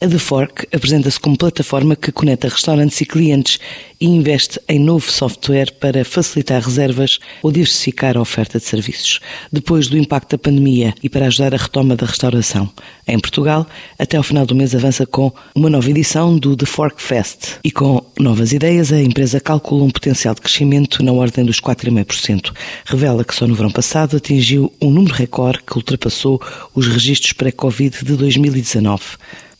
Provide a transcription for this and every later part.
A The Fork apresenta-se como plataforma que conecta restaurantes e clientes e investe em novo software para facilitar reservas ou diversificar a oferta de serviços. Depois do impacto da pandemia e para ajudar a retoma da restauração. Em Portugal, até ao final do mês avança com uma nova edição do The Fork Fest. E com novas ideias, a empresa calcula um potencial de crescimento na ordem dos 4,5%. Revela que só no verão passado atingiu um número recorde que ultrapassou os registros pré-Covid de 2019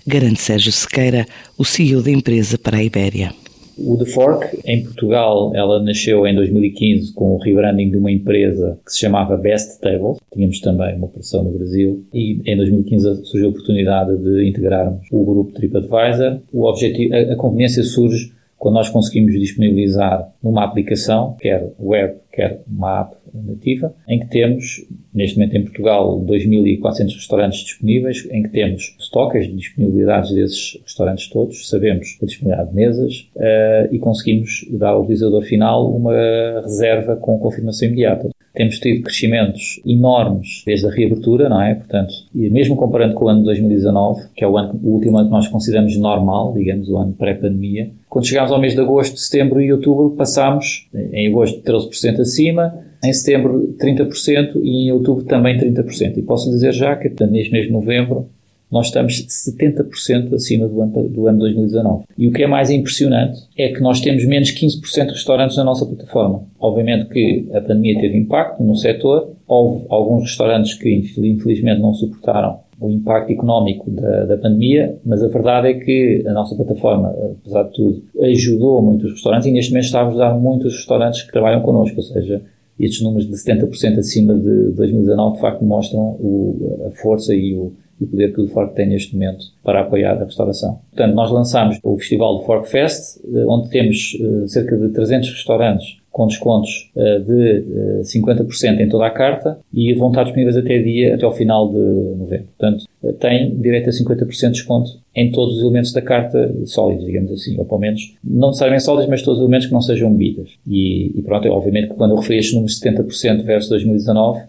garante Sérgio Sequeira, o CEO da empresa para a Ibéria. O The Fork, em Portugal, ela nasceu em 2015 com o rebranding de uma empresa que se chamava Best Tables. Tínhamos também uma operação no Brasil. E em 2015 surgiu a oportunidade de integrarmos o grupo TripAdvisor. O objetivo, a, a conveniência surge quando nós conseguimos disponibilizar numa aplicação, quer web, quer uma app nativa, em que temos, neste momento em Portugal, 2.400 restaurantes disponíveis, em que temos estoques de disponibilidades desses restaurantes todos, sabemos a disponibilidade de mesas uh, e conseguimos dar ao utilizador final uma reserva com confirmação imediata. Temos tido crescimentos enormes desde a reabertura, não é? Portanto, e mesmo comparando com o ano de 2019, que é o, ano, o último ano que nós consideramos normal, digamos, o ano pré-pandemia, quando chegámos ao mês de agosto, setembro e outubro, passámos, em agosto, 13% acima, em setembro 30% e em outubro também 30%. E posso dizer já que neste mês de novembro nós estamos 70% acima do ano, do ano 2019. E o que é mais impressionante é que nós temos menos 15% de restaurantes na nossa plataforma. Obviamente que a pandemia teve impacto no setor, houve alguns restaurantes que infelizmente não suportaram o impacto económico da, da, pandemia, mas a verdade é que a nossa plataforma, apesar de tudo, ajudou muitos restaurantes e neste momento está a ajudar muitos restaurantes que trabalham connosco, ou seja, estes números de 70% acima de 2019 de facto mostram o, a força e o, e o poder que o Fork tem neste momento para apoiar a restauração. Portanto, nós lançamos o Festival do Fork Fest, eh, onde temos eh, cerca de 300 restaurantes com descontos eh, de 50% em toda a carta e vão estar disponíveis até dia, até ao final de novembro. Portanto, tem direito a 50% de desconto em todos os elementos da carta sólidos, digamos assim, ou pelo menos, não necessariamente sólidos, mas todos os elementos que não sejam bebidas. E, e pronto, obviamente que quando eu referi estes números de 70% versus 2019,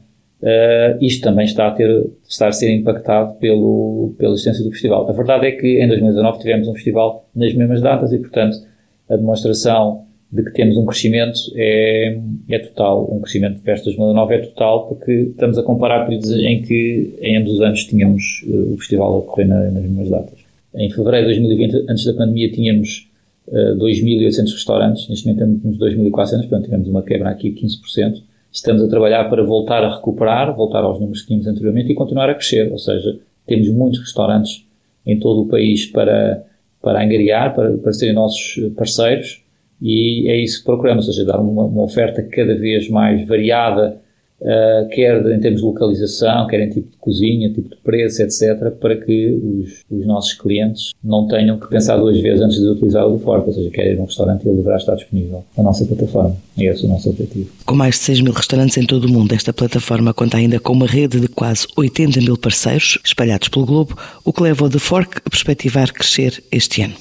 Uh, isto também está a, ter, está a ser impactado pelo, pela existência do festival. A verdade é que em 2019 tivemos um festival nas mesmas datas e, portanto, a demonstração de que temos um crescimento é, é total. Um crescimento versus 2009 é total porque estamos a comparar períodos em que em ambos os anos tínhamos uh, o festival a ocorrer na, nas mesmas datas. Em fevereiro de 2020, antes da pandemia, tínhamos uh, 2.800 restaurantes, neste momento temos 2.400, portanto tivemos uma quebra aqui de 15%. Estamos a trabalhar para voltar a recuperar, voltar aos números que tínhamos anteriormente e continuar a crescer. Ou seja, temos muitos restaurantes em todo o país para, para angariar, para, para serem nossos parceiros e é isso que procuramos, ou seja, dar uma, uma oferta cada vez mais variada Uh, quer em termos de localização, quer em tipo de cozinha, tipo de preço, etc., para que os, os nossos clientes não tenham que pensar duas vezes antes de utilizar o Fork, ou seja, quer ir a um restaurante ele deverá estar disponível na nossa plataforma. E esse é o nosso objetivo. Com mais de 6 mil restaurantes em todo o mundo, esta plataforma conta ainda com uma rede de quase 80 mil parceiros espalhados pelo globo, o que leva o The Fork a perspectivar crescer este ano.